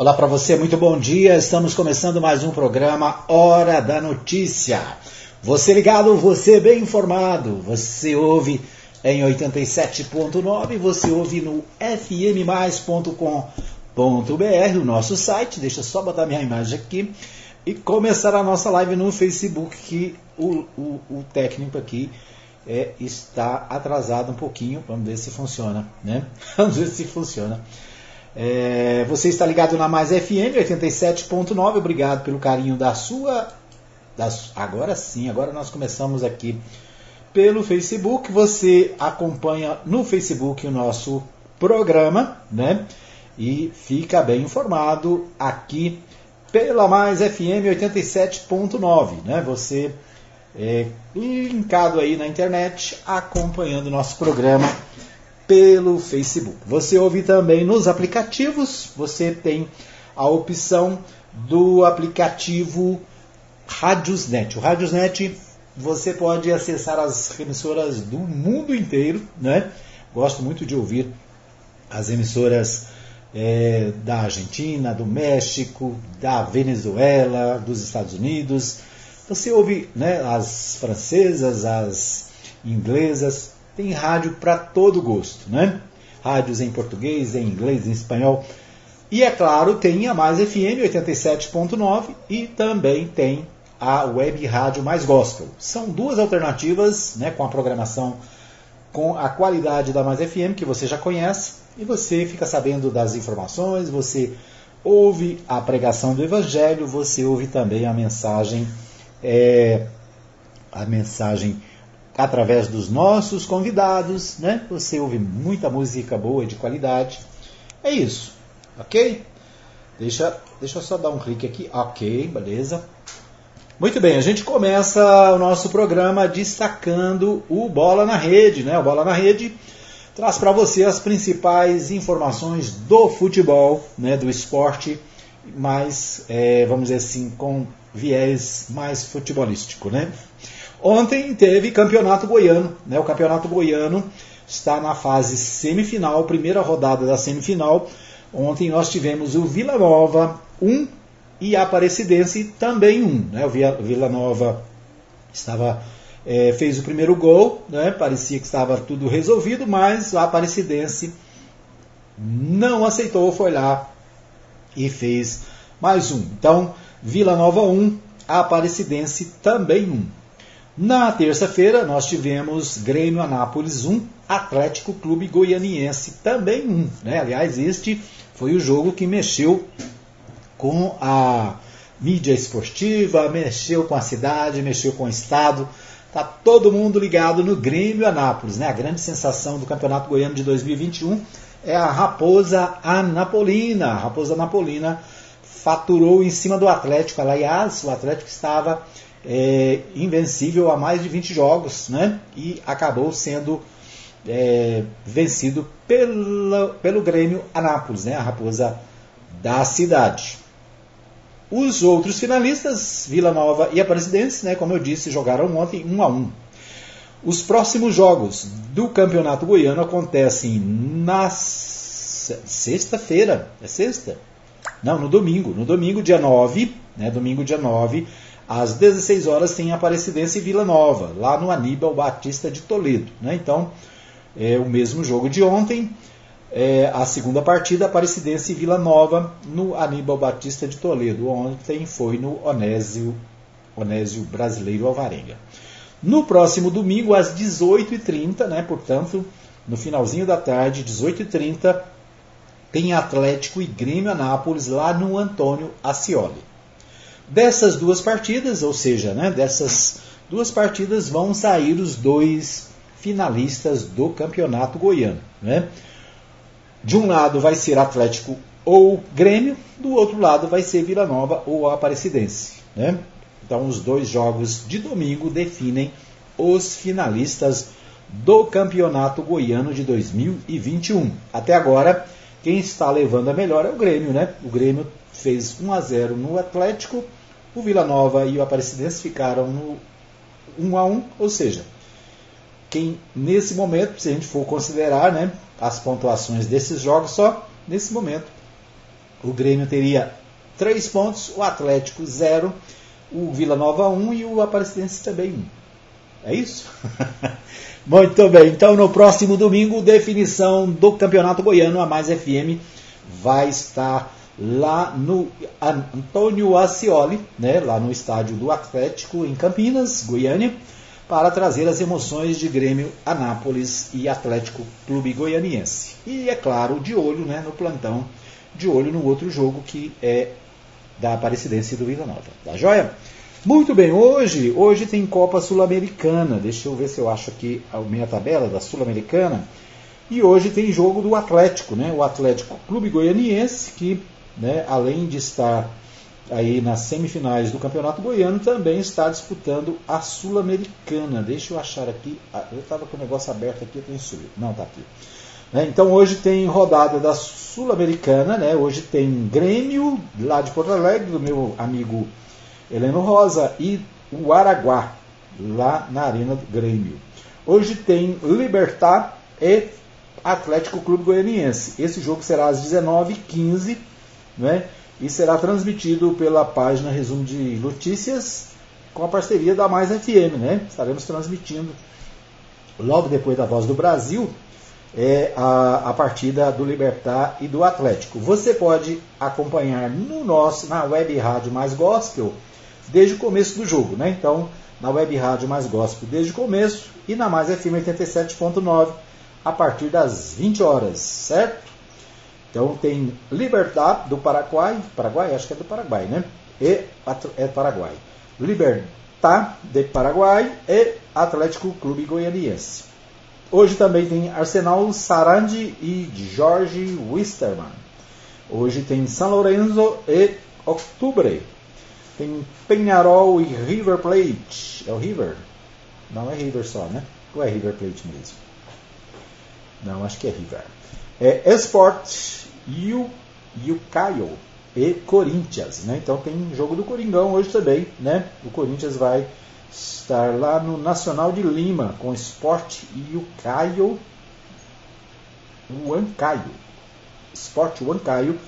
Olá para você, muito bom dia. Estamos começando mais um programa Hora da Notícia. Você ligado, você bem informado. Você ouve em 87.9, você ouve no fmmais.com.br, o nosso site. Deixa eu só botar minha imagem aqui e começar a nossa live no Facebook, que o, o, o técnico aqui é, está atrasado um pouquinho. Vamos ver se funciona, né? Vamos ver se funciona. É, você está ligado na Mais FM 87.9. Obrigado pelo carinho da sua. Agora sim, agora nós começamos aqui pelo Facebook. Você acompanha no Facebook o nosso programa, né? E fica bem informado aqui pela Mais FM 87.9, né? Você é linkado aí na internet, acompanhando o nosso programa pelo Facebook. Você ouve também nos aplicativos, você tem a opção do aplicativo Radiosnet. O Radiosnet você pode acessar as emissoras do mundo inteiro, né? Gosto muito de ouvir as emissoras é, da Argentina, do México, da Venezuela, dos Estados Unidos. Você ouve né, as francesas, as inglesas, tem rádio para todo gosto, né? Rádios em português, em inglês, em espanhol. E é claro, tem a Mais FM 87.9 e também tem a Web Rádio Mais Gospel. São duas alternativas, né, com a programação com a qualidade da Mais FM que você já conhece e você fica sabendo das informações, você ouve a pregação do Evangelho, você ouve também a mensagem é, a mensagem através dos nossos convidados, né? Você ouve muita música boa de qualidade. É isso, ok? Deixa, deixa eu só dar um clique aqui. Ok, beleza. Muito bem, a gente começa o nosso programa destacando o Bola na Rede, né? O Bola na Rede traz para você as principais informações do futebol, né? Do esporte, mais, é, vamos dizer assim, com viés mais futebolístico, né? Ontem teve campeonato goiano, né? O campeonato goiano está na fase semifinal, primeira rodada da semifinal. Ontem nós tivemos o Vila Nova 1 e a Aparecidense também 1. Né? O Vila Nova estava, é, fez o primeiro gol, né? parecia que estava tudo resolvido, mas a Aparecidense não aceitou, foi lá e fez mais um. Então, Vila Nova 1, a Aparecidense também 1. Na terça-feira, nós tivemos Grêmio Anápolis 1, Atlético Clube Goianiense também 1. Né? Aliás, este foi o jogo que mexeu com a mídia esportiva, mexeu com a cidade, mexeu com o estado. Tá todo mundo ligado no Grêmio Anápolis, né? A grande sensação do Campeonato Goiano de 2021 é a Raposa Anapolina. A Raposa Anapolina faturou em cima do Atlético. Aliás, o Atlético estava é, invencível há mais de 20 jogos, né? E acabou sendo é, vencido pela, pelo Grêmio Anápolis, né? A raposa da cidade. Os outros finalistas, Vila Nova e Aparecidense, né, como eu disse, jogaram ontem 1 a 1. Os próximos jogos do Campeonato Goiano acontecem na sexta-feira. É sexta? Não, no domingo. No domingo, dia 9, né, domingo, dia 9, às 16 horas tem Aparecidense e Vila Nova, lá no Aníbal Batista de Toledo. Né? Então, é o mesmo jogo de ontem. É, a segunda partida, Aparecidense e Vila Nova, no Aníbal Batista de Toledo. Ontem foi no Onésio, Onésio Brasileiro Alvarenga. No próximo domingo, às 18h30, né, portanto, no finalzinho da tarde, 18h30, tem Atlético e Grêmio Anápolis lá no Antônio Ascioli. Dessas duas partidas, ou seja, né, dessas duas partidas vão sair os dois finalistas do Campeonato Goiano. Né? De um lado vai ser Atlético ou Grêmio, do outro lado vai ser Vila Nova ou Aparecidense. Né? Então os dois jogos de domingo definem os finalistas do Campeonato Goiano de 2021. Até agora, quem está levando a melhor é o Grêmio, né? O Grêmio fez 1 a 0 no Atlético o Vila Nova e o Aparecidense ficaram no 1 a 1, ou seja, quem nesse momento, se a gente for considerar né, as pontuações desses jogos, só nesse momento o Grêmio teria 3 pontos, o Atlético 0, o Vila Nova 1 e o Aparecidense também 1. É isso? Muito bem, então no próximo domingo, definição do Campeonato Goiano, a Mais FM vai estar lá no Antônio Ascioli, né, lá no estádio do Atlético em Campinas, Goiânia, para trazer as emoções de Grêmio, Anápolis e Atlético Clube Goianiense. E é claro, de olho né, no plantão, de olho no outro jogo que é da Aparecidense do Vila Nova. Tá joia? Muito bem, hoje, hoje tem Copa Sul-Americana. Deixa eu ver se eu acho aqui a minha tabela da Sul-Americana. E hoje tem jogo do Atlético, né? O Atlético Clube Goianiense, que né, além de estar aí nas semifinais do Campeonato Goiano, também está disputando a Sul-Americana. Deixa eu achar aqui. Ah, eu estava com o negócio aberto aqui, eu tenho subido. Não, está aqui. Né, então hoje tem rodada da Sul-Americana, né? Hoje tem Grêmio, lá de Porto Alegre, do meu amigo Heleno Rosa, e o Araguá, lá na Arena do Grêmio. Hoje tem Libertar e Atlético Clube Goianiense. Esse jogo será às 19h15, né? E será transmitido pela página Resumo de Notícias com a parceria da Mais FM, né? Estaremos transmitindo logo depois da Voz do Brasil é a, a partida do Libertar e do Atlético. Você pode acompanhar no nosso na web rádio Mais Gospel desde o começo do jogo, né? Então, na web rádio Mais Gospel desde o começo e na Mais FM 87.9 a partir das 20 horas, certo? Então tem Libertad do Paraguai, Paraguai, acho que é do Paraguai, né? E é Paraguai. Libertad de Paraguai e Atlético Clube Goianiense. Hoje também tem Arsenal Sarandi e Jorge Wisterman. Hoje tem São Lourenço e Octubre. Tem Penharol e River Plate. É o River? Não é River só, né? Ou é River Plate mesmo? Não, acho que é River. É Sport e o, Caio e Corinthians. Né? Então tem jogo do Coringão hoje também. Né? O Corinthians vai estar lá no Nacional de Lima com Sport e o Caio. O Ancaio. Sport Ancaio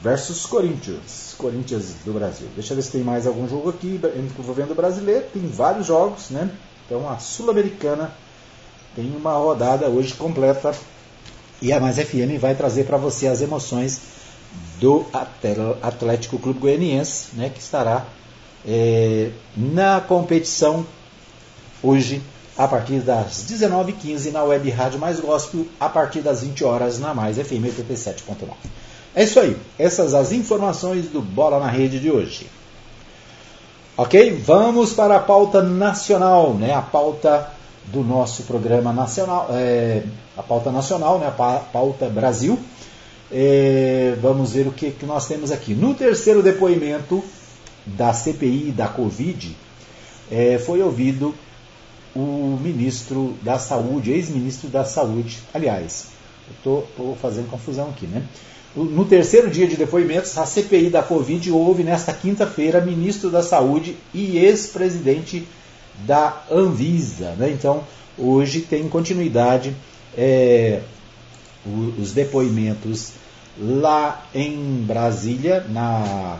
versus Corinthians. Corinthians do Brasil. Deixa eu ver se tem mais algum jogo aqui envolvendo brasileiro. Tem vários jogos, né? Então a Sul-Americana tem uma rodada hoje completa e a Mais FM vai trazer para você as emoções do Atlético Clube Goianiense, né, que estará é, na competição hoje a partir das 19h15 na Web Rádio Mais Gospel, a partir das 20 horas na Mais FM 87.9. É isso aí, essas as informações do Bola na Rede de hoje. Ok? Vamos para a pauta nacional, né? a pauta do nosso programa nacional, é, a pauta nacional, né, a pauta Brasil. É, vamos ver o que, que nós temos aqui. No terceiro depoimento da CPI da Covid, é, foi ouvido o ministro da Saúde, ex-ministro da Saúde. Aliás, estou fazendo confusão aqui, né? No terceiro dia de depoimentos, a CPI da Covid houve nesta quinta-feira ministro da Saúde e ex-presidente da Anvisa. Né? Então, hoje tem continuidade é, os depoimentos lá em Brasília, na,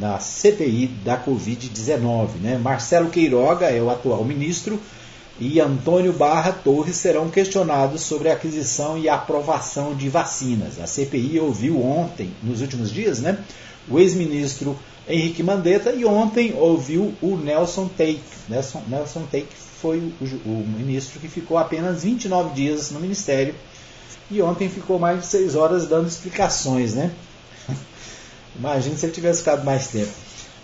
na CPI da Covid-19. Né? Marcelo Queiroga é o atual ministro e Antônio Barra Torres serão questionados sobre a aquisição e aprovação de vacinas. A CPI ouviu ontem, nos últimos dias, né, o ex-ministro Henrique Mandetta e ontem ouviu o Nelson Take. Nelson, Nelson Take foi o, o, ministro que ficou apenas 29 dias no ministério e ontem ficou mais de 6 horas dando explicações, né? Imagina se ele tivesse ficado mais tempo.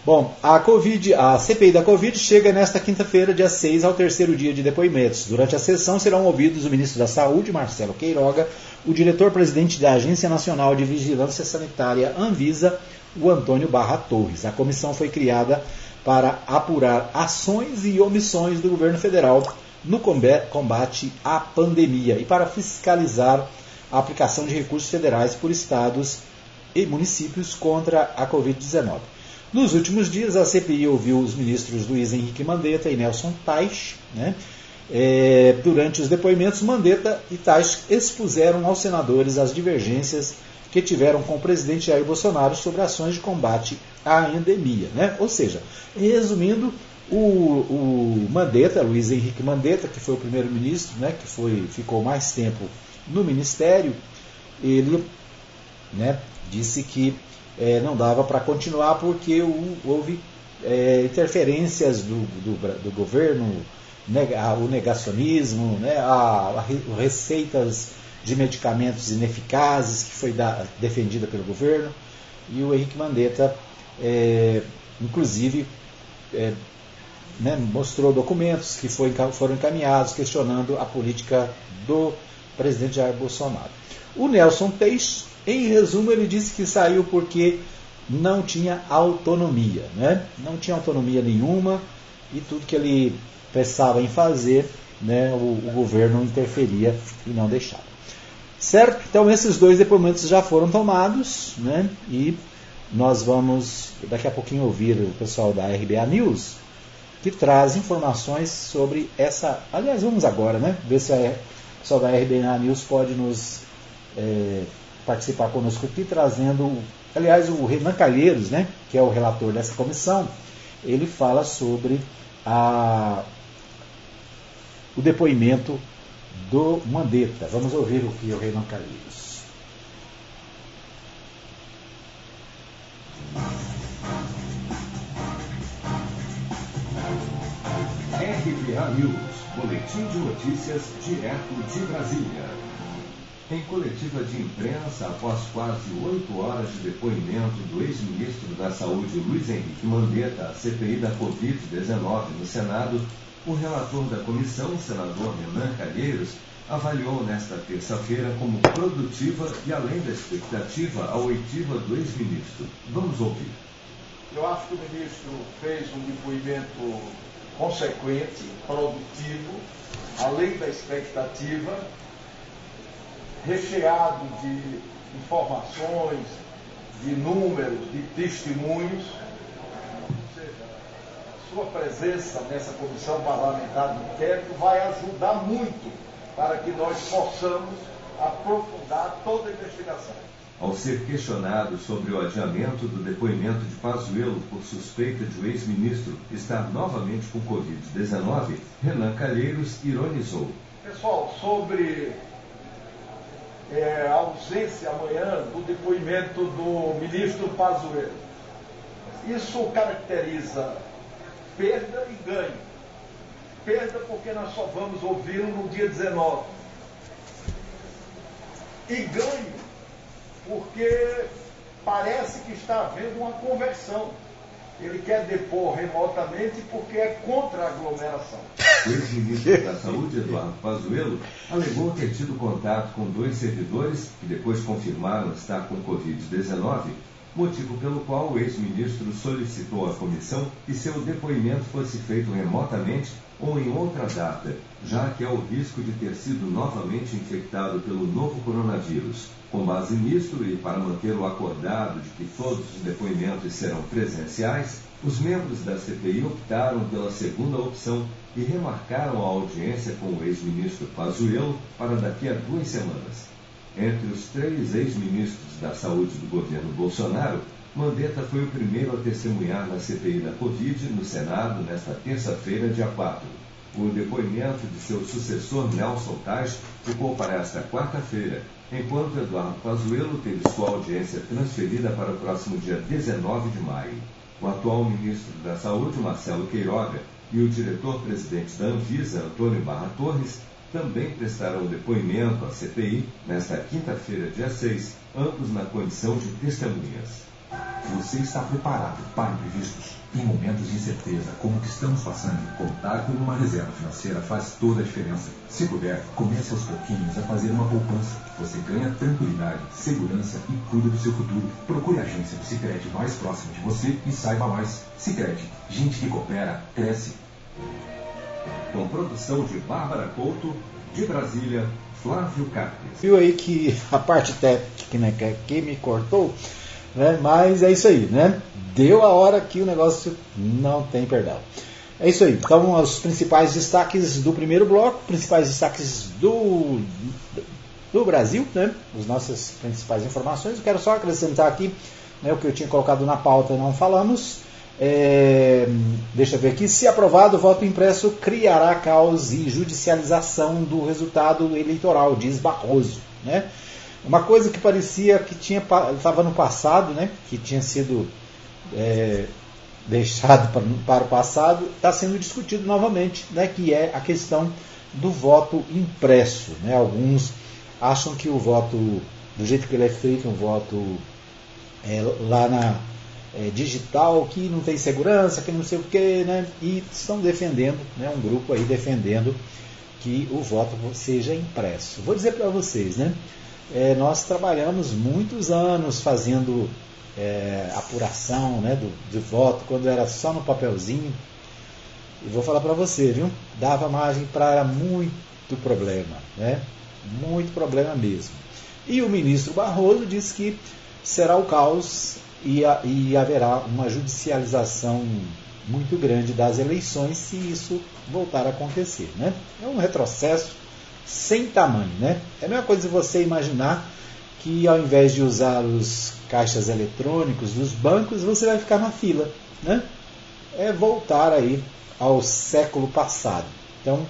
Bom, a Covid, a CPI da Covid chega nesta quinta-feira, dia 6, ao terceiro dia de depoimentos. Durante a sessão serão ouvidos o ministro da Saúde, Marcelo Queiroga, o diretor-presidente da Agência Nacional de Vigilância Sanitária, Anvisa, o Antônio Barra Torres. A comissão foi criada para apurar ações e omissões do governo federal no combate à pandemia e para fiscalizar a aplicação de recursos federais por estados e municípios contra a Covid-19. Nos últimos dias, a CPI ouviu os ministros Luiz Henrique Mandetta e Nelson Teich. Né? É, durante os depoimentos, Mandetta e Teich expuseram aos senadores as divergências que tiveram com o presidente Jair Bolsonaro sobre ações de combate à endemia. Né? Ou seja, resumindo, o, o Mandetta, Luiz Henrique Mandetta, que foi o primeiro-ministro, né, que foi, ficou mais tempo no ministério, ele né, disse que é, não dava para continuar porque o, houve é, interferências do, do, do governo, o negacionismo, né, a, a, receitas de medicamentos ineficazes que foi da, defendida pelo governo e o Henrique Mandetta, é, inclusive, é, né, mostrou documentos que foi, foram encaminhados questionando a política do presidente Jair Bolsonaro. O Nelson Teix, em resumo, ele disse que saiu porque não tinha autonomia, né? não tinha autonomia nenhuma e tudo que ele pensava em fazer, né, o, o governo interferia e não deixava. Certo? Então esses dois depoimentos já foram tomados, né? E nós vamos daqui a pouquinho ouvir o pessoal da RBA News que traz informações sobre essa. Aliás, vamos agora, né? Ver se a pessoal da RBA News pode nos é, participar conosco aqui, trazendo. Aliás, o Renan Calheiros, né? Que é o relator dessa comissão, ele fala sobre a, o depoimento do Mandetta. Vamos ouvir o que o Renan Calheiros. RBA News, Boletim de Notícias, direto de Brasília. Em coletiva de imprensa, após quase oito horas de depoimento do ex-ministro da Saúde Luiz Henrique Mandetta à CPI da Covid-19 no Senado, o relator da comissão, senador Renan Calheiros, avaliou nesta terça-feira como produtiva e além da expectativa a oitiva do ex-ministro. Vamos ouvir. Eu acho que o ministro fez um depoimento consequente, produtivo, além da expectativa, recheado de informações, de números, de testemunhos sua presença nessa comissão parlamentar de inquérito vai ajudar muito para que nós possamos aprofundar toda a investigação. Ao ser questionado sobre o adiamento do depoimento de Pazuello por suspeita de o ex-ministro estar novamente com Covid-19, Renan Calheiros ironizou. Pessoal, sobre é, a ausência amanhã do depoimento do ministro Pazuello, isso caracteriza perda e ganho. Perda porque nós só vamos ouvi-lo no dia 19. E ganho porque parece que está havendo uma conversão. Ele quer depor remotamente porque é contra a aglomeração. O ex-ministro da Saúde, Eduardo Pazuello, alegou ter tido contato com dois servidores que depois confirmaram estar com Covid-19 motivo pelo qual o ex-ministro solicitou à comissão que seu depoimento fosse feito remotamente ou em outra data, já que há o risco de ter sido novamente infectado pelo novo coronavírus. Com base nisto e para manter o acordado de que todos os depoimentos serão presenciais, os membros da CPI optaram pela segunda opção e remarcaram a audiência com o ex-ministro Pazuello para daqui a duas semanas. Entre os três ex-ministros da Saúde do governo Bolsonaro, Mandetta foi o primeiro a testemunhar na CPI da Covid no Senado nesta terça-feira, dia 4. O depoimento de seu sucessor Nelson Tais ficou para esta quarta-feira, enquanto Eduardo Pazuello teve sua audiência transferida para o próximo dia 19 de maio. O atual ministro da Saúde, Marcelo Queiroga, e o diretor-presidente da Anvisa, Antônio Barra Torres, também prestarão depoimento à CPI nesta quinta-feira, dia 6, ambos na condição de testemunhas. Você está preparado para imprevistos? Em momentos de incerteza, como o que estamos passando, contar com uma reserva financeira faz toda a diferença. Se puder, comece aos pouquinhos a fazer uma poupança. Você ganha tranquilidade, segurança e cuida do seu futuro. Procure a agência do Sicredi mais próxima de você e saiba mais. Sicredi, gente que coopera, cresce com produção de Bárbara Couto, de Brasília, Flávio Carpes. Viu aí que a parte técnica aqui me cortou, né? mas é isso aí, né? Deu a hora que o negócio não tem perdão. É isso aí. Então, os principais destaques do primeiro bloco, principais destaques do do Brasil, né? As nossas principais informações. Eu quero só acrescentar aqui né, o que eu tinha colocado na pauta não falamos. É, deixa eu ver aqui. Se aprovado, o voto impresso criará caos e judicialização do resultado eleitoral, diz Barroso. Né? Uma coisa que parecia que tinha estava no passado, né, que tinha sido é, deixado para, para o passado, está sendo discutido novamente, né, que é a questão do voto impresso. Né? Alguns acham que o voto, do jeito que ele é feito, um voto é, lá na é, digital, que não tem segurança, que não sei o quê, né? e estão defendendo, né, um grupo aí defendendo que o voto seja impresso. Vou dizer para vocês, né? É, nós trabalhamos muitos anos fazendo é, apuração né, do, do voto, quando era só no papelzinho. E vou falar para você, viu? Dava margem para muito problema, né? Muito problema mesmo. E o ministro Barroso disse que será o caos e, a, e haverá uma judicialização muito grande das eleições se isso voltar a acontecer. Né? É um retrocesso sem tamanho. Né? É a mesma coisa você imaginar que ao invés de usar os caixas eletrônicos dos bancos, você vai ficar na fila. Né? É voltar aí ao século passado. Então,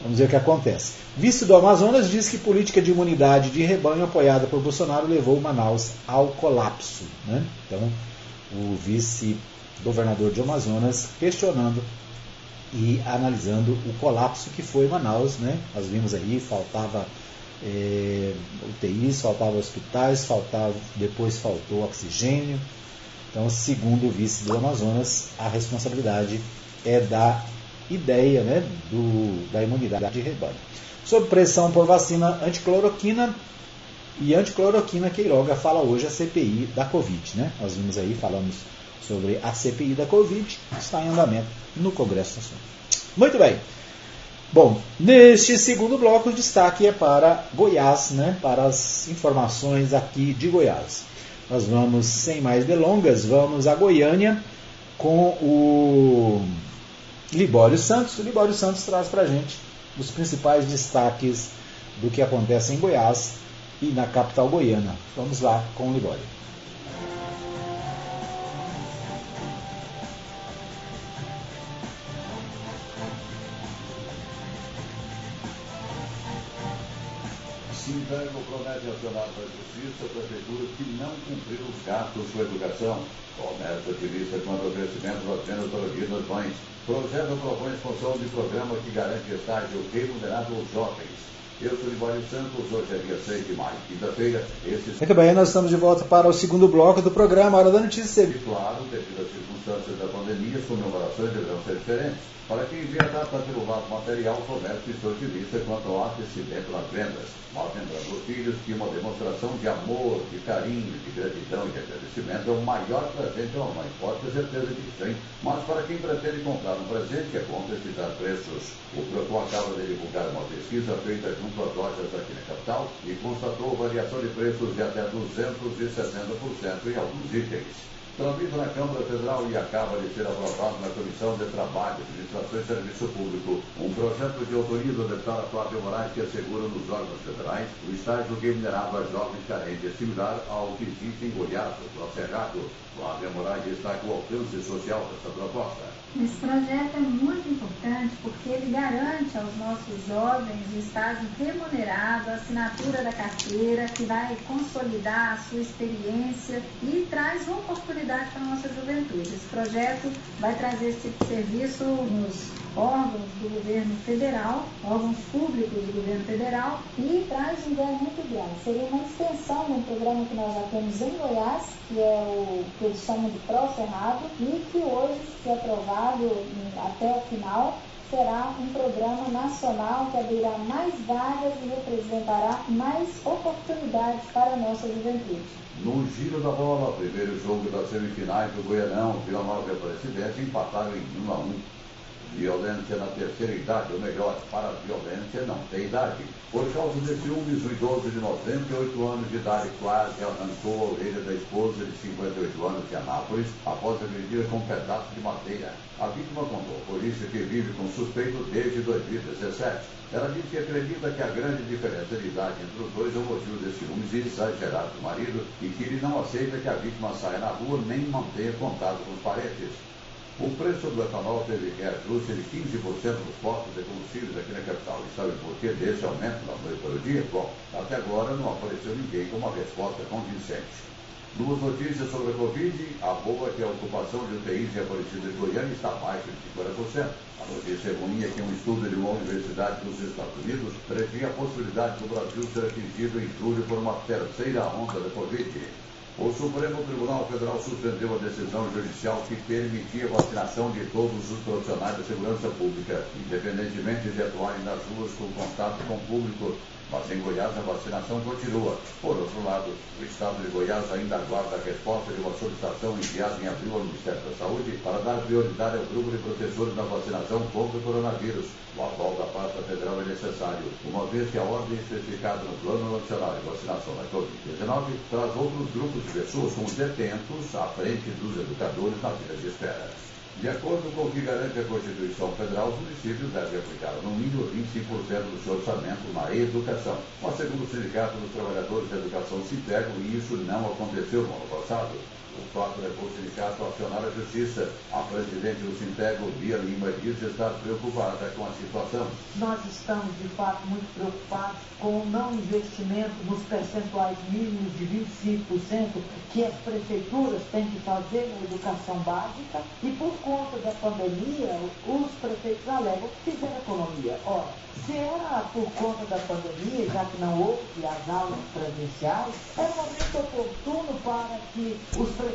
vamos ver o que acontece. Vice do Amazonas diz que política de imunidade de rebanho apoiada por Bolsonaro levou Manaus ao colapso. Né? Então, o vice-governador de Amazonas questionando e analisando o colapso que foi Manaus. Né? Nós vimos aí, faltava é, UTIs, faltava hospitais, faltava, depois faltou oxigênio. Então, segundo o vice do Amazonas, a responsabilidade é da ideia né, do, da imunidade de rebanho. Sob pressão por vacina anticloroquina e anticloroquina, Queiroga fala hoje a CPI da Covid. Né? Nós vimos aí, falamos sobre a CPI da Covid, está em andamento no Congresso Nacional. Muito bem. Bom, neste segundo bloco, o destaque é para Goiás, né? para as informações aqui de Goiás. Nós vamos, sem mais delongas, vamos a Goiânia com o Libório Santos. O Libório Santos traz para a gente os principais destaques do que acontece em Goiás e na capital goiana. Vamos lá com o Libório. Sintânio promete acionar a Justiça a Prefeitura que não cumpriu os gastos com educação. Comércio ativista crescimento das vendas para mães. Projeto propõe função de programa que garante estágio remunerado aos jovens. Eu sou Libório Santos, hoje é dia 6 de maio, quinta-feira. Muito bem, nós estamos de volta para o segundo bloco do programa Hora da Notícia. E claro, devido às circunstâncias da pandemia, as comemorações deverão ser diferentes. Para quem vê a data pelo lado material, comércio e otimista quanto ao aquecimento nas vendas. Mas lembrando os filhos que uma demonstração de amor, de carinho, de gratidão e de agradecimento é o maior presente a uma mãe. Pode ter certeza disso, hein? Mas para quem pretende comprar um presente, é bom pesquisar preços. O Procon acaba de divulgar uma pesquisa feita junto às lojas aqui na capital e constatou variação de preços de até 260% em alguns itens. Tramita na Câmara Federal e acaba de ser aprovado na Comissão de Trabalho, Administração e Serviço Público um projeto de autoria do deputado Flávio Moraes que assegura nos órgãos federais o estágio remunerado a jovens carentes, similar ao que existe em Goiás, no Cerrado. Flávio Moraes destaca o alcance social dessa proposta. Esse projeto é muito importante porque ele garante aos nossos jovens o estágio remunerado, a assinatura da carteira, que vai consolidar a sua experiência e traz oportunidade para a nossa juventude. Esse projeto vai trazer esse tipo de serviço nos órgãos do governo federal, órgãos públicos do governo federal, e traz um ganho muito grande. Seria uma extensão de um programa que nós já temos em Goiás, que é o eles chamam de Pro Cerrado, e que hoje, se aprovado hum, até o final, será um programa nacional que abrirá mais vagas e representará mais oportunidades para a nossa juventude. No giro da bola, primeiro jogo das semifinais do Goianão, Vila Nova e Aparecidense empataram em 1 a 1. Violência na terceira idade, ou melhor, para a violência não tem idade. Por causa de ciúmes, o idoso de 98 anos de idade quase arrancou a orelha da esposa de 58 anos de Anápolis após agredir com um pedaço de madeira. A vítima contou por isso que vive com suspeito desde 2017. Ela disse que acredita que a grande diferença de idade entre os dois é o motivo de ciúmes exagerados do marido e que ele não aceita que a vítima saia na rua nem mantenha contato com os parentes. O preço do etanol teve reajuste de 15% nos postos de combustíveis aqui na capital. E sabe por que desse aumento da noite para o dia? Bom, até agora não apareceu ninguém com uma resposta convincente. Duas notícias sobre a Covid. A boa é que a ocupação de UTIs em Aparecida de Goiânia está abaixo de 50%. A notícia ruim é que um estudo de uma universidade dos Estados Unidos previa a possibilidade do Brasil ser atingido em julho por uma terceira onda da Covid. O Supremo Tribunal Federal suspendeu a decisão judicial que permitia a vacinação de todos os profissionais da segurança pública, independentemente de atuarem nas ruas com contato com o público mas em Goiás a vacinação continua. Por outro lado, o Estado de Goiás ainda aguarda a resposta de uma solicitação enviada em abril ao Ministério da Saúde para dar prioridade ao grupo de professores na vacinação contra o coronavírus. O aval da pasta federal é necessário, uma vez que a ordem especificada no Plano Nacional de Vacinação da Covid-19 traz outros grupos de pessoas como detentos à frente dos educadores na fila de espera. De acordo com o que garante a Constituição Federal, os municípios devem aplicar no mínimo 25% do seu orçamento na educação. Mas, segundo o Sindicato dos Trabalhadores da Educação Sintego, isso não aconteceu no ano passado. O fato levou o sindicato a acionar a justiça. A presidente do Sintego, Bia Lima, diz estar preocupada com a situação. Nós estamos, de fato, muito preocupados com o não investimento nos percentuais mínimos de 25% que as prefeituras têm que fazer na educação básica e, por conta da pandemia, os prefeitos alegam que fizeram economia. Ora, se era por conta da pandemia, já que não houve as aulas presenciais, era um momento oportuno para que os prefeitos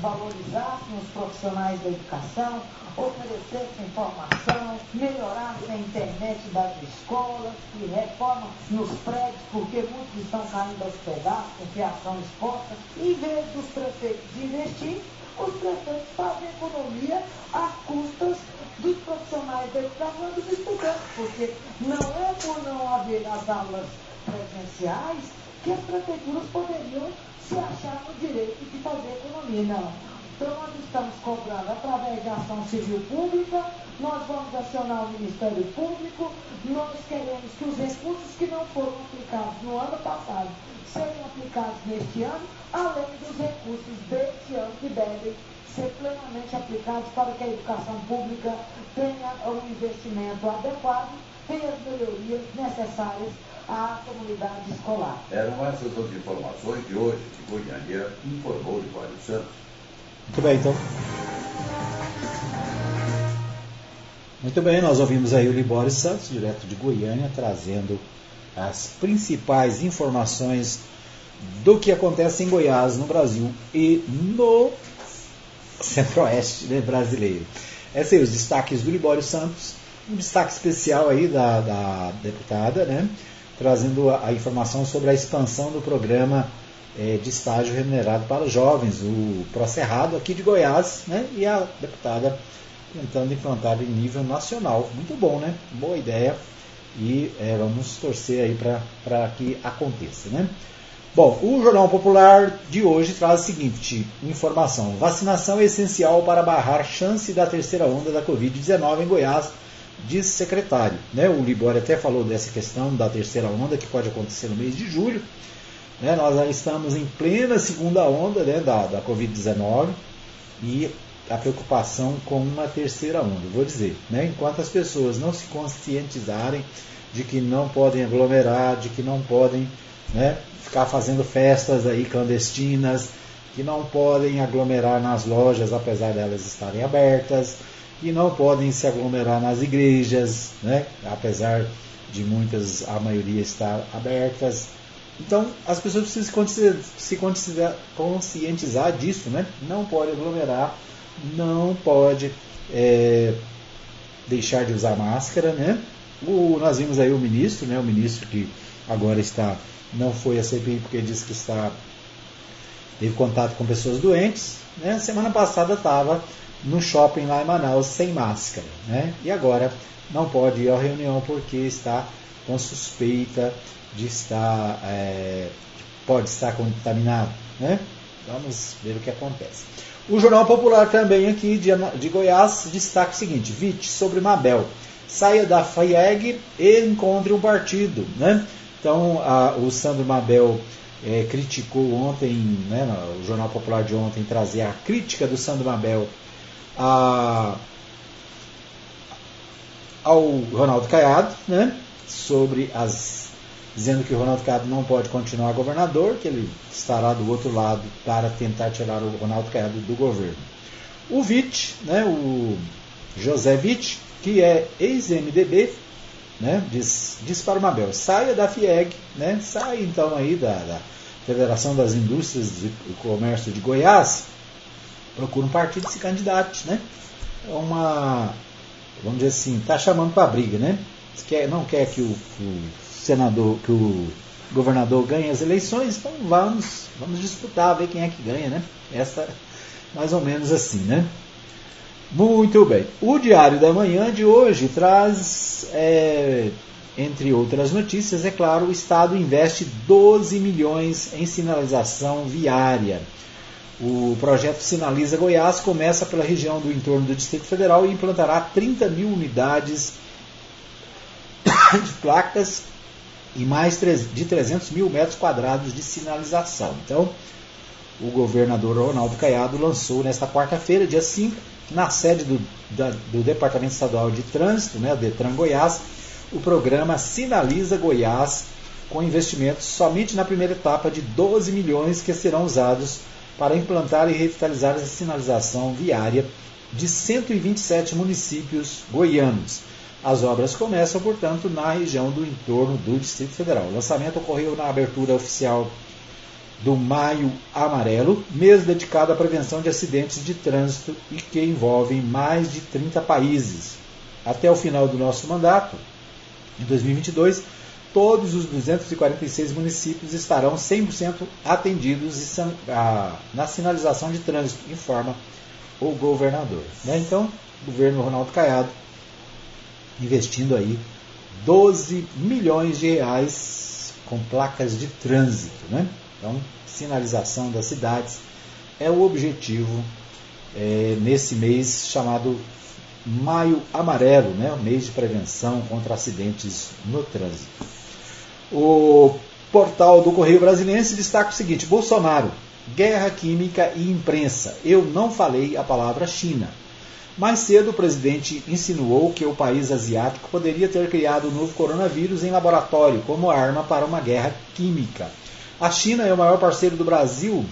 valorizassem os profissionais da educação, oferecessem informação, melhorassem a internet das escolas, que reformas nos prédios, porque muitos estão caindo aos pedaços, com fiação exposta. Em vez dos prefeitos investir, os prefeitos fazem economia às custas dos profissionais da educação e dos estudantes, porque não é por não haver as aulas presenciais que as prefeituras poderiam se achar no direito de fazer economia. Não. Então nós estamos cobrando através de ação civil pública, nós vamos acionar o Ministério Público, nós queremos que os recursos que não foram aplicados no ano passado sejam aplicados neste ano, além dos recursos deste ano que devem ser plenamente aplicados para que a educação pública tenha um investimento adequado, tenha as melhorias necessárias à comunidade escolar. Eram essas as informações de hoje que Goiânia informou de vários Santos. Muito bem, então. Muito bem, nós ouvimos aí o Libório Santos, direto de Goiânia, trazendo as principais informações do que acontece em Goiás, no Brasil e no centro-oeste né, brasileiro. Esses aí os destaques do Libório Santos, um destaque especial aí da, da deputada, né, trazendo a, informação sobre a expansão do programa é, de estágio remunerado para os jovens, o Procerrado aqui de Goiás, né, e a deputada tentando implantar em nível nacional. Muito bom, né? Boa ideia e é, vamos torcer aí para que aconteça, né? Bom, o Jornal Popular de hoje traz a seguinte informação: vacinação é essencial para barrar chance da terceira onda da Covid-19 em Goiás, diz secretário. Né? O Libório até falou dessa questão da terceira onda que pode acontecer no mês de julho. Né? Nós já estamos em plena segunda onda né, da, da Covid-19 e a preocupação com uma terceira onda. Vou dizer, né? enquanto as pessoas não se conscientizarem de que não podem aglomerar, de que não podem né, ficar fazendo festas aí clandestinas, que não podem aglomerar nas lojas, apesar delas estarem abertas, que não podem se aglomerar nas igrejas, né, apesar de muitas, a maioria estar abertas. Então, as pessoas precisam se conscientizar disso, né? Não pode aglomerar, não pode é, deixar de usar máscara, né? O, nós vimos aí o ministro, né? O ministro que agora está não foi a CPI porque disse que está teve contato com pessoas doentes. Né? Semana passada estava no shopping lá em Manaus sem máscara. Né? E agora não pode ir à reunião porque está com suspeita de estar, é, pode estar contaminado. Né? Vamos ver o que acontece. O Jornal Popular também aqui de, de Goiás destaca o seguinte: VIT sobre Mabel. Saia da FIEG e encontre um partido. Né? Então, a, o Sandro Mabel é, criticou ontem, né, no Jornal Popular de ontem, trazer a crítica do Sandro Mabel a, ao Ronaldo Caiado, né, sobre as dizendo que o Ronaldo Caiado não pode continuar governador, que ele estará do outro lado para tentar tirar o Ronaldo Caiado do governo. O Witt, né, o José Witt, que é ex-MDB, né, diz, diz para o Mabel, saia da FIEG, né, saia então aí da, da Federação das Indústrias de Comércio de Goiás, procura um partido e se candidate, né? É uma, vamos dizer assim, está chamando para briga, né? Quer, não quer que o, o, senador, que o governador ganhe as eleições, então vamos, vamos disputar, ver quem é que ganha, né? Essa, mais ou menos assim, né? Muito bem. O Diário da Manhã de hoje traz, é, entre outras notícias, é claro, o Estado investe 12 milhões em sinalização viária. O projeto Sinaliza Goiás começa pela região do entorno do Distrito Federal e implantará 30 mil unidades de placas e mais de 300 mil metros quadrados de sinalização. Então, o governador Ronaldo Caiado lançou nesta quarta-feira, dia 5, na sede do, da, do Departamento Estadual de Trânsito, né, Detran Goiás, o programa Sinaliza Goiás, com investimentos somente na primeira etapa de 12 milhões que serão usados para implantar e revitalizar a sinalização viária de 127 municípios goianos. As obras começam, portanto, na região do entorno do Distrito Federal. O lançamento ocorreu na abertura oficial do Maio Amarelo, mês dedicado à prevenção de acidentes de trânsito e que envolvem mais de 30 países. Até o final do nosso mandato, em 2022, todos os 246 municípios estarão 100% atendidos na sinalização de trânsito, informa o governador. Né? Então, o governo Ronaldo Caiado investindo aí 12 milhões de reais com placas de trânsito. Né? Então, sinalização das cidades é o objetivo é, nesse mês chamado Maio Amarelo, né? o mês de prevenção contra acidentes no trânsito. O portal do Correio Brasiliense destaca o seguinte: Bolsonaro, guerra química e imprensa. Eu não falei a palavra China. Mais cedo, o presidente insinuou que o país asiático poderia ter criado o novo coronavírus em laboratório como arma para uma guerra química. A China é o maior parceiro do Brasil,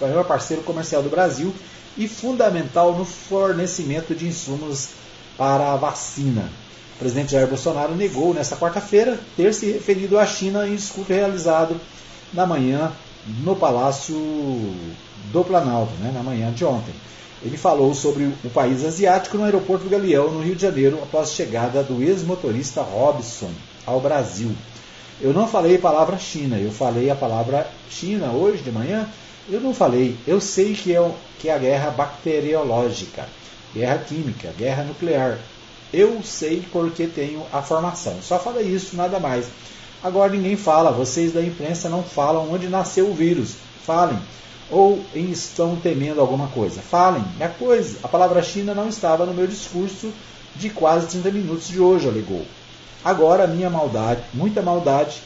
maior parceiro comercial do Brasil e fundamental no fornecimento de insumos para a vacina. O presidente Jair Bolsonaro negou nesta quarta-feira ter se referido à China em discurso realizado na manhã no Palácio do Planalto, né, na manhã de ontem. Ele falou sobre o país asiático no aeroporto do Galeão, no Rio de Janeiro, após a chegada do ex-motorista Robson ao Brasil. Eu não falei a palavra China, eu falei a palavra China hoje de manhã. Eu não falei, eu sei que é, que é a guerra bacteriológica, guerra química, guerra nuclear. Eu sei porque tenho a formação. Só falei isso, nada mais. Agora ninguém fala, vocês da imprensa não falam onde nasceu o vírus. Falem. Ou estão temendo alguma coisa. Falem. A coisa, a palavra China não estava no meu discurso de quase 30 minutos de hoje, alegou. Agora, minha maldade, muita maldade,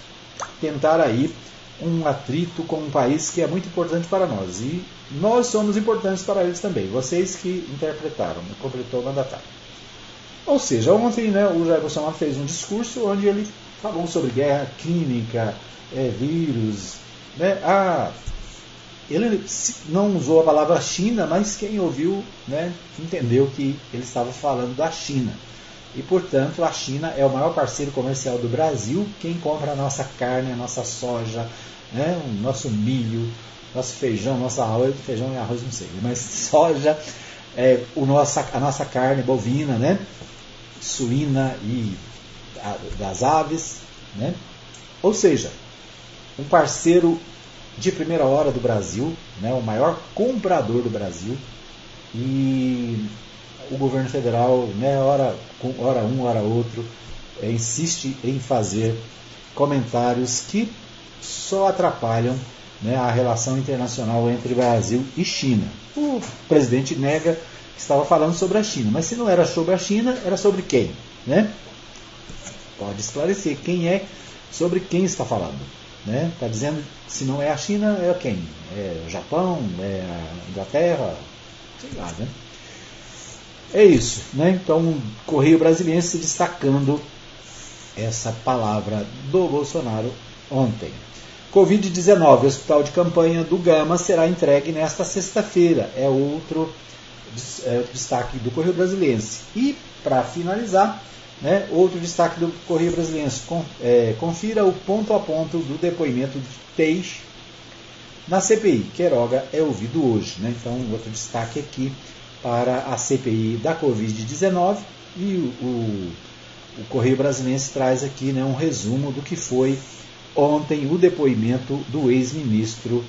tentar aí um atrito com um país que é muito importante para nós. E nós somos importantes para eles também. Vocês que interpretaram, completou o mandatário. Ou seja, ontem né, o Jair Bolsonaro fez um discurso onde ele falou sobre guerra química, é, vírus. Né? Ah, ele não usou a palavra China, mas quem ouviu né, entendeu que ele estava falando da China. E, portanto, a China é o maior parceiro comercial do Brasil. Quem compra a nossa carne, a nossa soja, né, o nosso milho, nosso feijão, nosso arroz, feijão e arroz não sei, mas soja, é, o nossa, a nossa carne bovina, né? Suína e das aves, né? Ou seja, um parceiro de primeira hora do Brasil, né, o maior comprador do Brasil. E o governo federal, né, hora, hora um, hora outro, é, insiste em fazer comentários que só atrapalham né, a relação internacional entre Brasil e China. O presidente nega estava falando sobre a China, mas se não era sobre a China, era sobre quem? Né? Pode esclarecer quem é, sobre quem está falando. Está né? Tá dizendo se não é a China, é quem? É o Japão? É a Inglaterra? Sei lá, né? É isso, né? Então, Correio Brasiliense se destacando essa palavra do Bolsonaro ontem. Covid-19, hospital de campanha do Gama será entregue nesta sexta-feira. É outro é, destaque do Correio Brasiliense. E, para finalizar, né, outro destaque do Correio Brasiliense. Com, é, confira o ponto a ponto do depoimento de Teix na CPI. Queiroga é ouvido hoje. Né? Então, outro destaque aqui para a CPI da Covid-19. E o, o, o Correio Brasiliense traz aqui né, um resumo do que foi ontem o depoimento do ex-ministro,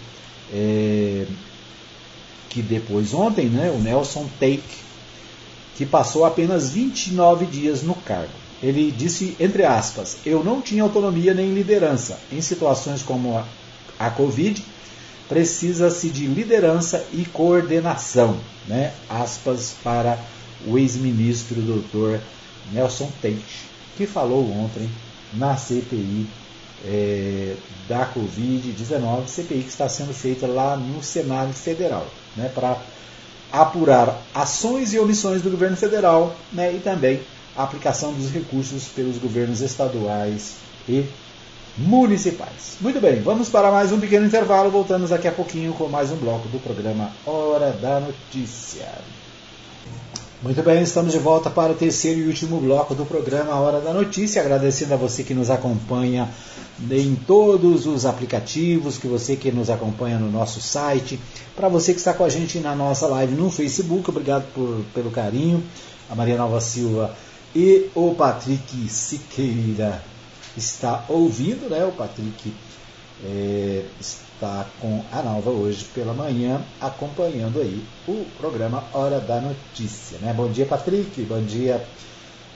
é, que depois ontem, né, o Nelson Take, que passou apenas 29 dias no cargo. Ele disse, entre aspas, eu não tinha autonomia nem liderança. Em situações como a, a Covid, precisa-se de liderança e coordenação. Né? Aspas para o ex-ministro doutor Nelson Tate, que falou ontem na CPI é, da Covid-19, CPI que está sendo feita lá no Senado Federal, né, para apurar ações e omissões do governo federal né, e também a aplicação dos recursos pelos governos estaduais e municipais. Muito bem, vamos para mais um pequeno intervalo. Voltamos daqui a pouquinho com mais um bloco do programa Hora da Notícia. Muito bem, estamos de volta para o terceiro e último bloco do programa Hora da Notícia. Agradecendo a você que nos acompanha em todos os aplicativos, que você que nos acompanha no nosso site, para você que está com a gente na nossa live no Facebook, obrigado por, pelo carinho, a Maria Nova Silva e o Patrick Siqueira está ouvindo, né? O Patrick é, está com a Nalva hoje pela manhã, acompanhando aí o programa Hora da Notícia. Né? Bom dia, Patrick. Bom dia,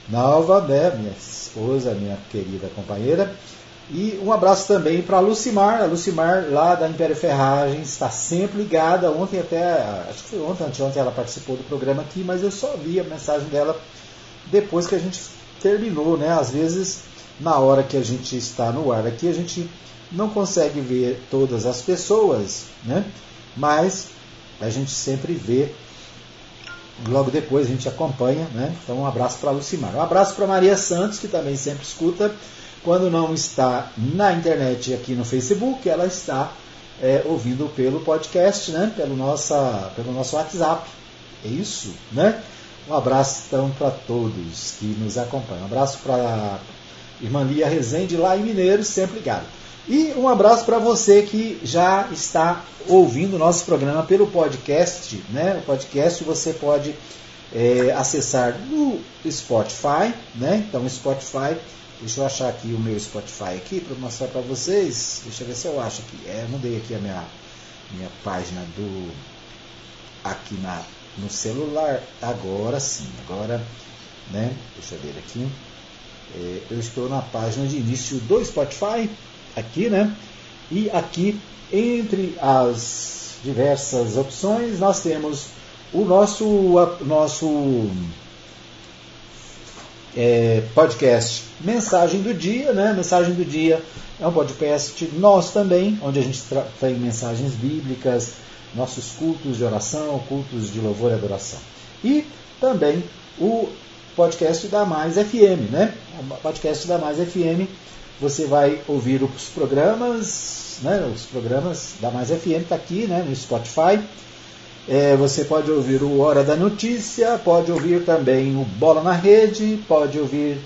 Nalva, né? minha esposa, minha querida companheira. E um abraço também para a Lucimar, a Lucimar lá da Império Ferragens, está sempre ligada. Ontem até, acho que foi ontem, anteontem ela participou do programa aqui, mas eu só vi a mensagem dela depois que a gente terminou, né? Às vezes, na hora que a gente está no ar aqui, a gente não consegue ver todas as pessoas, né? mas a gente sempre vê. Logo depois a gente acompanha, né? Então um abraço para a Lucimar. Um abraço para Maria Santos, que também sempre escuta. Quando não está na internet aqui no Facebook, ela está é, ouvindo pelo podcast, né? Pelo, nossa, pelo nosso WhatsApp. É isso, né? Um abraço então para todos que nos acompanham. Um abraço para irmã Lia Rezende, lá em Mineiro, sempre ligado. E um abraço para você que já está ouvindo o nosso programa pelo podcast. Né? O podcast você pode é, acessar no Spotify. Né? Então, Spotify, deixa eu achar aqui o meu Spotify aqui para mostrar para vocês. Deixa eu ver se eu acho aqui. É, mudei aqui a minha, minha página do aqui na, no celular. Agora sim, agora, né? Deixa eu ver aqui. É, eu estou na página de início do Spotify aqui, né? E aqui, entre as diversas opções, nós temos o nosso, nosso é, podcast Mensagem do Dia, né? Mensagem do Dia é um podcast nosso também, onde a gente tem mensagens bíblicas, nossos cultos de oração, cultos de louvor e adoração. E também o podcast da Mais FM, né? O podcast da Mais FM você vai ouvir os programas, né, os programas da Mais FM está aqui né, no Spotify. É, você pode ouvir o Hora da Notícia, pode ouvir também o Bola na Rede, pode ouvir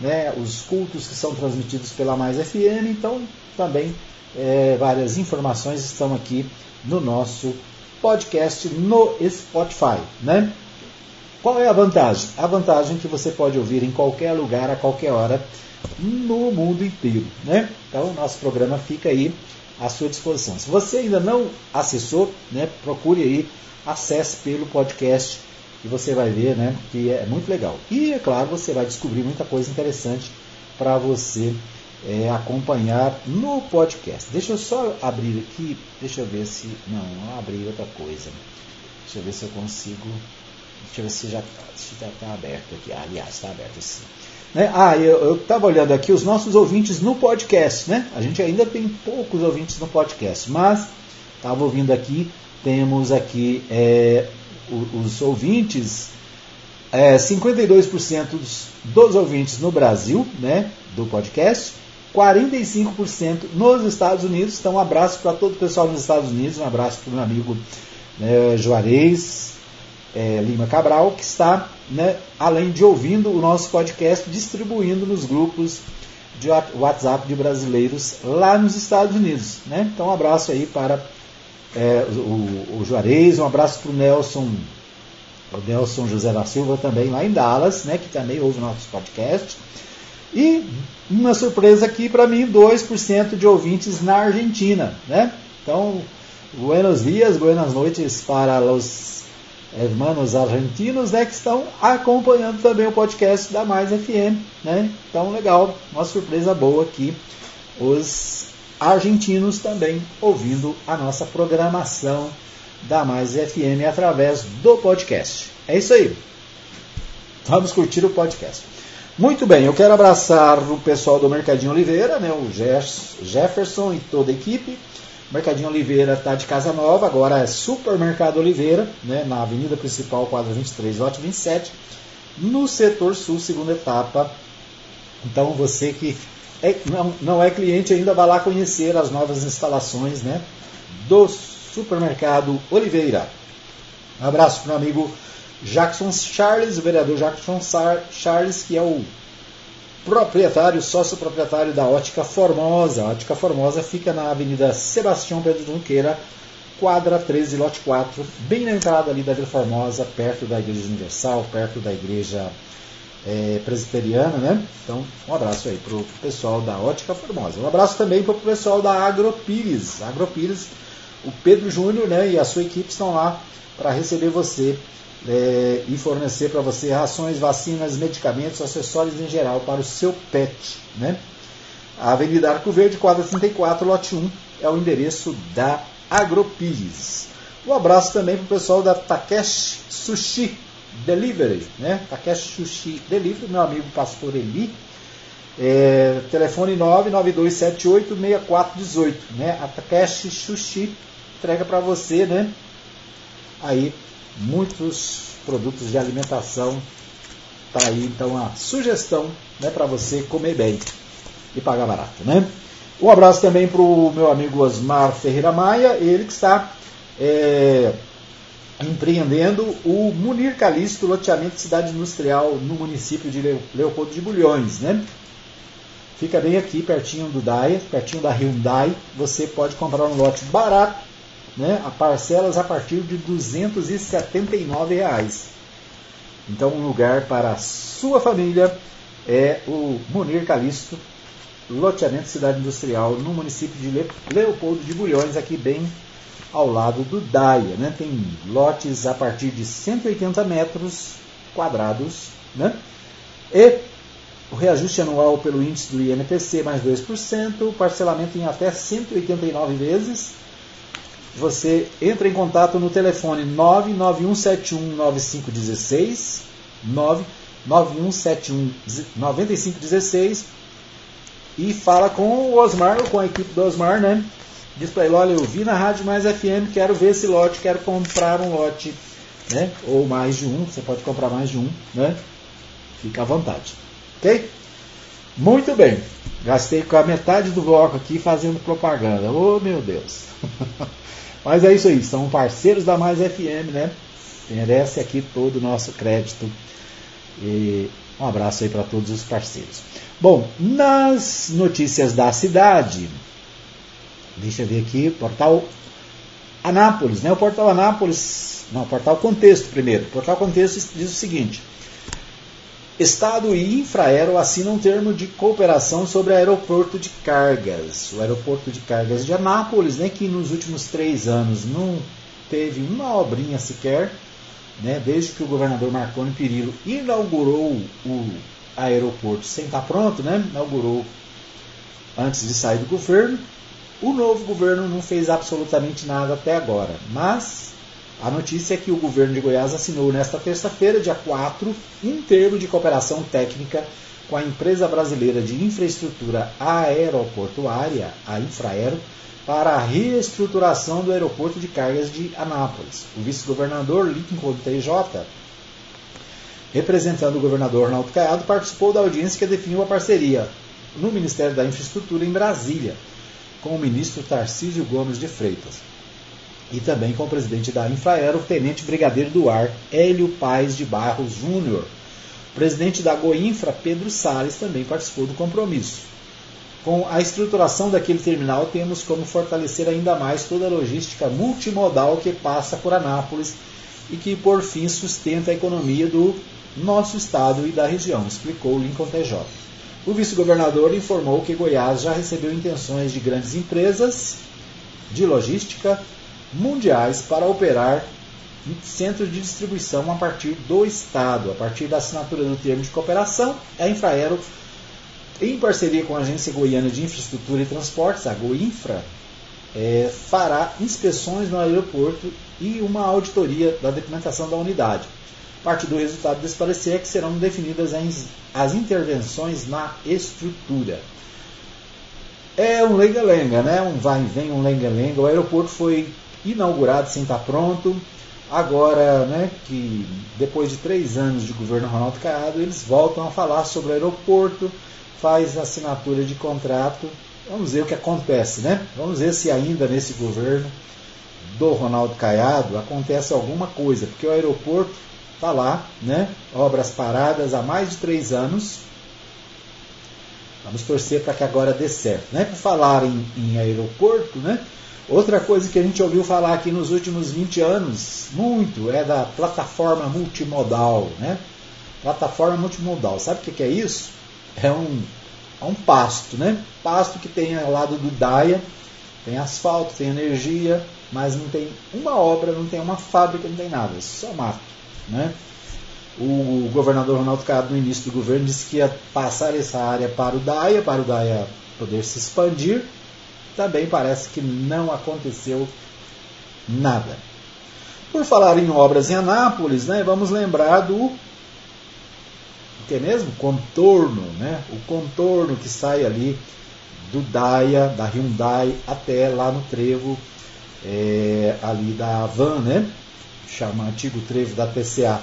né, os cultos que são transmitidos pela Mais FM. Então, também é, várias informações estão aqui no nosso podcast no Spotify. Né? Qual é a vantagem? A vantagem é que você pode ouvir em qualquer lugar, a qualquer hora no mundo inteiro. Né? Então, nosso programa fica aí à sua disposição. Se você ainda não acessou, né, procure aí, acesse pelo podcast e você vai ver né, que é muito legal. E é claro, você vai descobrir muita coisa interessante para você é, acompanhar no podcast. Deixa eu só abrir aqui, deixa eu ver se. Não, não abri outra coisa. Deixa eu ver se eu consigo. Deixa eu ver se já está tá aberto aqui. Ah, aliás, está aberto sim. Né? Ah, eu estava olhando aqui os nossos ouvintes no podcast, né? A gente ainda tem poucos ouvintes no podcast, mas estava ouvindo aqui, temos aqui é, os, ouvintes, é, 52% dos, dos ouvintes no Brasil, né? Do podcast, 45% nos Estados Unidos. Então, um abraço para todo o pessoal nos Estados Unidos, um abraço para o meu amigo né, Juarez é, Lima Cabral, que está, né, além de ouvindo o nosso podcast, distribuindo nos grupos de WhatsApp de brasileiros lá nos Estados Unidos. Né? Então, um abraço aí para é, o, o, Juarez, um abraço para o Nelson, o Nelson José da Silva também lá em Dallas, né, que também ouve o nosso podcast. E uma surpresa aqui para mim, 2% de ouvintes na Argentina. Né? Então, buenos dias, buenas noites para os hermanos argentinos né, que estão acompanhando também o podcast da Mais FM. Né? Então, legal, uma surpresa boa aqui. Os argentinos também ouvindo a nossa programação da Mais FM através do podcast. É isso aí. Vamos curtir o podcast. Muito bem, eu quero abraçar o pessoal do Mercadinho Oliveira, né, o Jefferson e toda a equipe. Mercadinho Oliveira está de casa nova, agora é Supermercado Oliveira, né, na Avenida Principal, quadra 23, lote 27, no setor sul, segunda etapa. Então você que é, não, não é cliente ainda, vai lá conhecer as novas instalações né, do Supermercado Oliveira. Um abraço para o amigo Jackson Charles, o vereador Jackson Charles, que é o proprietário, sócio proprietário da Ótica Formosa. A Ótica Formosa fica na Avenida Sebastião Pedro Junqueira, quadra 13, lote 4, bem na entrada ali da Vila Formosa, perto da Igreja Universal, perto da Igreja é, Presbiteriana, né? Então, um abraço aí para o pessoal da Ótica Formosa. Um abraço também para o pessoal da Agropires. Agropires, o Pedro Júnior né, e a sua equipe estão lá para receber você é, e fornecer para você rações, vacinas, medicamentos, acessórios em geral para o seu pet. Né? A Avenida Arco Verde, quadra 34, lote 1, é o endereço da Agropires. Um abraço também para o pessoal da Takeshi Sushi Delivery, né? Takeshi Sushi Delivery, meu amigo Pastor Eli. É, telefone 992786418, né? A Takeshi Sushi entrega para você, né? Aí muitos produtos de alimentação. Tá aí então a sugestão né, para você comer bem e pagar barato. Né? Um abraço também para o meu amigo Osmar Ferreira Maia, ele que está é, empreendendo o Munir Calixto Loteamento de Cidade Industrial no município de Leopoldo de Bulhões. Né? Fica bem aqui, pertinho do DAI, pertinho da Hyundai. Você pode comprar um lote barato né, a parcelas a partir de 279 reais. Então, um lugar para a sua família é o Munir Calixto, loteamento Cidade Industrial, no município de Leopoldo de Bulhões, aqui bem ao lado do Daia. Né? Tem lotes a partir de 180 metros quadrados. Né? E o reajuste anual pelo índice do INPC mais 2%, parcelamento em até 189 vezes você entra em contato no telefone 991719516, 991719516 e fala com o Osmar, ou com a equipe do Osmar, né? Diz para ele, olha, eu vi na Rádio Mais FM, quero ver esse lote, quero comprar um lote, né? Ou mais de um, você pode comprar mais de um, né? Fica à vontade. Ok? Muito bem. Gastei com a metade do bloco aqui fazendo propaganda. Oh, meu Deus. Mas é isso aí, são parceiros da Mais FM, né? Merece aqui todo o nosso crédito. E um abraço aí para todos os parceiros. Bom, nas notícias da cidade, deixa eu ver aqui, portal Anápolis, né? O portal Anápolis, não, portal Contexto primeiro. O portal Contexto diz o seguinte: Estado e Infraero assinam um termo de cooperação sobre aeroporto de cargas. O aeroporto de cargas de Anápolis, né, que nos últimos três anos não teve uma obrinha sequer, né, desde que o governador Marconi Perillo inaugurou o aeroporto sem estar pronto, né, inaugurou antes de sair do governo. O novo governo não fez absolutamente nada até agora, mas a notícia é que o governo de Goiás assinou nesta terça-feira, dia 4, um termo de cooperação técnica com a empresa brasileira de infraestrutura aeroportuária, a Infraero, para a reestruturação do aeroporto de cargas de Anápolis. O vice-governador Lincoln TJ, representando o governador Ronaldo Caiado, participou da audiência que definiu a parceria no Ministério da Infraestrutura em Brasília, com o ministro Tarcísio Gomes de Freitas e também com o presidente da Infraero, o tenente brigadeiro do ar, Hélio Paes de Barros Júnior. O presidente da Goinfra, Pedro Salles, também participou do compromisso. Com a estruturação daquele terminal, temos como fortalecer ainda mais toda a logística multimodal que passa por Anápolis e que, por fim, sustenta a economia do nosso estado e da região, explicou Lincoln TJ. O vice-governador informou que Goiás já recebeu intenções de grandes empresas de logística mundiais para operar centros de distribuição a partir do Estado, a partir da assinatura do termo de cooperação, a Infraero, em parceria com a Agência Goiana de Infraestrutura e Transportes, a Goinfra, é, fará inspeções no aeroporto e uma auditoria da documentação da unidade. Parte do resultado desse parecer é que serão definidas as intervenções na estrutura. É um lenga-lenga, né? um vai e vem, um lenga-lenga. O aeroporto foi inaugurado sem estar pronto. Agora, né, que depois de três anos de governo Ronaldo Caiado, eles voltam a falar sobre o aeroporto, faz assinatura de contrato. Vamos ver o que acontece, né? Vamos ver se ainda nesse governo do Ronaldo Caiado acontece alguma coisa, porque o aeroporto está lá, né? Obras paradas há mais de três anos. Vamos torcer para que agora dê certo, né? Por falar em, em aeroporto, né? Outra coisa que a gente ouviu falar aqui nos últimos 20 anos, muito, é da plataforma multimodal. Né? Plataforma multimodal. Sabe o que é isso? É um, é um pasto, né? Pasto que tem ao lado do DAIA, tem asfalto, tem energia, mas não tem uma obra, não tem uma fábrica, não tem nada, é só mato. Né? O governador Ronaldo Cabo, no início do governo, disse que ia passar essa área para o DAIA, para o DAIA poder se expandir também parece que não aconteceu nada. Por falar em obras em Anápolis, né, vamos lembrar do que é mesmo? Contorno, né? O contorno que sai ali do Daia, da Hyundai, até lá no trevo é, ali da Van, né? Chama antigo trevo da TCA.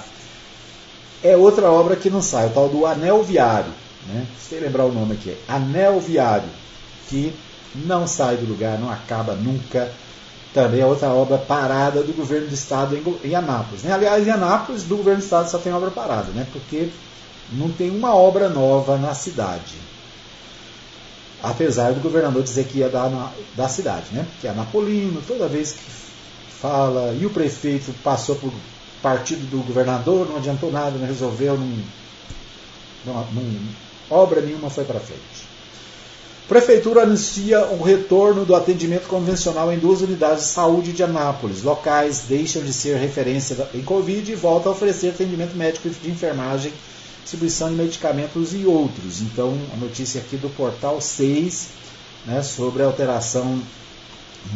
É outra obra que não sai, o tal do Anel Viário. Né? Sem lembrar o nome aqui, Anel Viário, que não sai do lugar, não acaba nunca. Também é outra obra parada do governo do estado em, Anápolis. Né? Aliás, em Anápolis, do governo do estado só tem obra parada, né? porque não tem uma obra nova na cidade. Apesar do governador dizer que ia dar na, da cidade, né? que é Anapolino, toda vez que fala, e o prefeito passou por partido do governador, não adiantou nada, não resolveu, não, não, não obra nenhuma foi para frente. Prefeitura anuncia o retorno do atendimento convencional em duas unidades de saúde de Anápolis. Locais deixam de ser referência em Covid e voltam a oferecer atendimento médico de enfermagem, distribuição de medicamentos e outros. Então, a notícia aqui do portal 6 né, sobre a alteração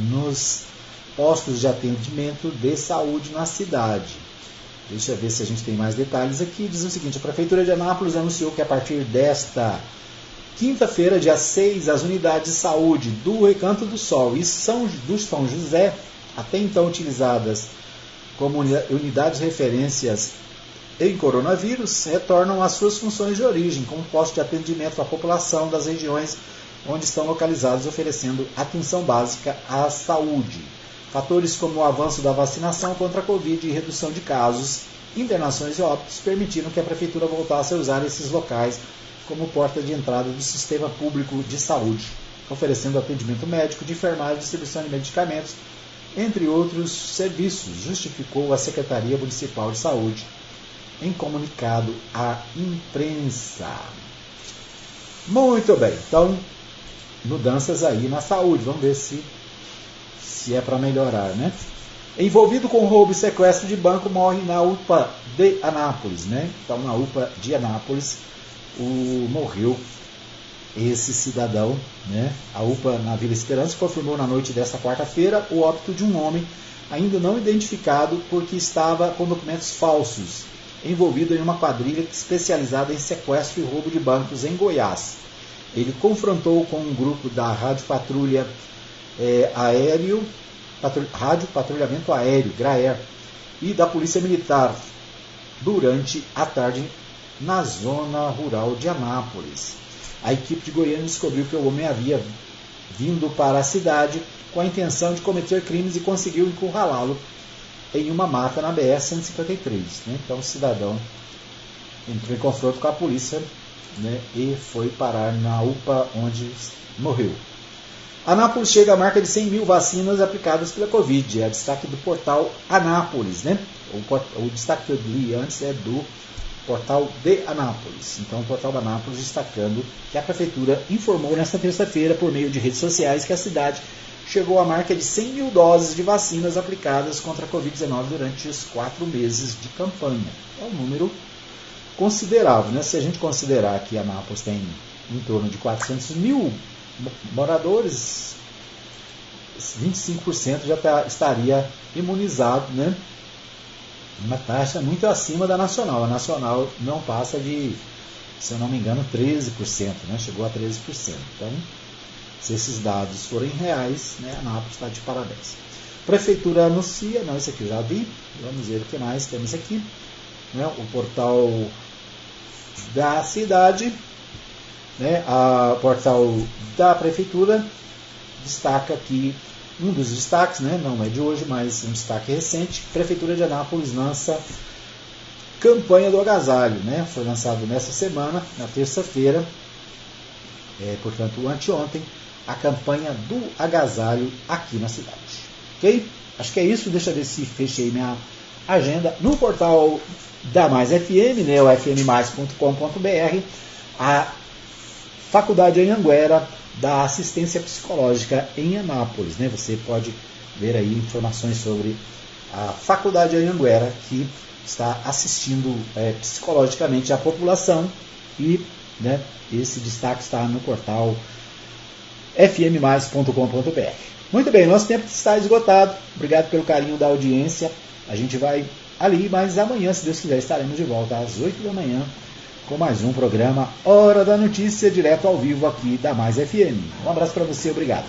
nos postos de atendimento de saúde na cidade. Deixa eu ver se a gente tem mais detalhes aqui. Diz o seguinte: a Prefeitura de Anápolis anunciou que a partir desta Quinta-feira, dia 6, as unidades de saúde do Recanto do Sol e São, do São José, até então utilizadas como unidades referências em coronavírus, retornam às suas funções de origem, como posto de atendimento à população das regiões onde estão localizados, oferecendo atenção básica à saúde. Fatores como o avanço da vacinação contra a Covid e redução de casos, internações e óbitos permitiram que a Prefeitura voltasse a usar esses locais como porta de entrada do sistema público de saúde, oferecendo atendimento médico, de enfermagem, distribuição de medicamentos, entre outros serviços, justificou a Secretaria Municipal de Saúde em comunicado à imprensa. Muito bem, então mudanças aí na saúde, vamos ver se, se é para melhorar, né? Envolvido com roubo e sequestro de banco, morre na UPA de Anápolis, né? Então, na UPA de Anápolis, o, morreu esse cidadão, né? A UPA na Vila Esperança confirmou na noite desta quarta-feira o óbito de um homem ainda não identificado porque estava com documentos falsos, envolvido em uma quadrilha especializada em sequestro e roubo de bancos em Goiás. Ele confrontou com um grupo da Rádio Patrulha é, Aéreo Rádio Patrulhamento Aéreo, GRAER, e da Polícia Militar durante a tarde na zona rural de Anápolis. A equipe de Goiânia descobriu que o homem havia vindo para a cidade com a intenção de cometer crimes e conseguiu encurralá-lo em uma mata na BR-153. Né? Então o cidadão entrou em confronto com a polícia né? e foi parar na UPA onde morreu. Anápolis chega à marca de 100 mil vacinas aplicadas pela Covid. É destaque do portal Anápolis, né? O, o destaque que eu li antes é do portal de Anápolis. Então, o portal de Anápolis destacando que a prefeitura informou nesta terça-feira, por meio de redes sociais, que a cidade chegou à marca de 100 mil doses de vacinas aplicadas contra a Covid-19 durante os quatro meses de campanha. É um número considerável, né? Se a gente considerar que Anápolis tem em torno de 400 mil moradores, 25% já tá, estaria imunizado, né? Uma taxa muito acima da nacional. A nacional não passa de, se eu não me engano, 13%, né? Chegou a 13%. Então, se esses dados forem reais, né, a Anápolis está de parabéns. Prefeitura anuncia, não, esse aqui eu já vi, vamos ver o que mais temos aqui. Né, o portal da cidade né, a portal da prefeitura destaca que um dos destaques, né, não é de hoje, mas um destaque recente, Prefeitura de Anápolis lança campanha do agasalho, né? Foi lançado nessa semana, na terça-feira, é, portanto, anteontem, a campanha do agasalho aqui na cidade. Ok? Acho que é isso. Deixa ver se fechei minha agenda no portal da Mais FM, né, fmmais.com.br. A Faculdade Anhanguera da Assistência Psicológica em Anápolis. Né? Você pode ver aí informações sobre a Faculdade Anhanguera que está assistindo é, psicologicamente a população e né, esse destaque está no portal fmmais.com.br. Muito bem, nosso tempo está esgotado. Obrigado pelo carinho da audiência. A gente vai ali, mas amanhã, se Deus quiser, estaremos de volta às 8 da manhã com mais um programa Hora da Notícia, direto ao vivo aqui da Mais FM. Um abraço para você, obrigado.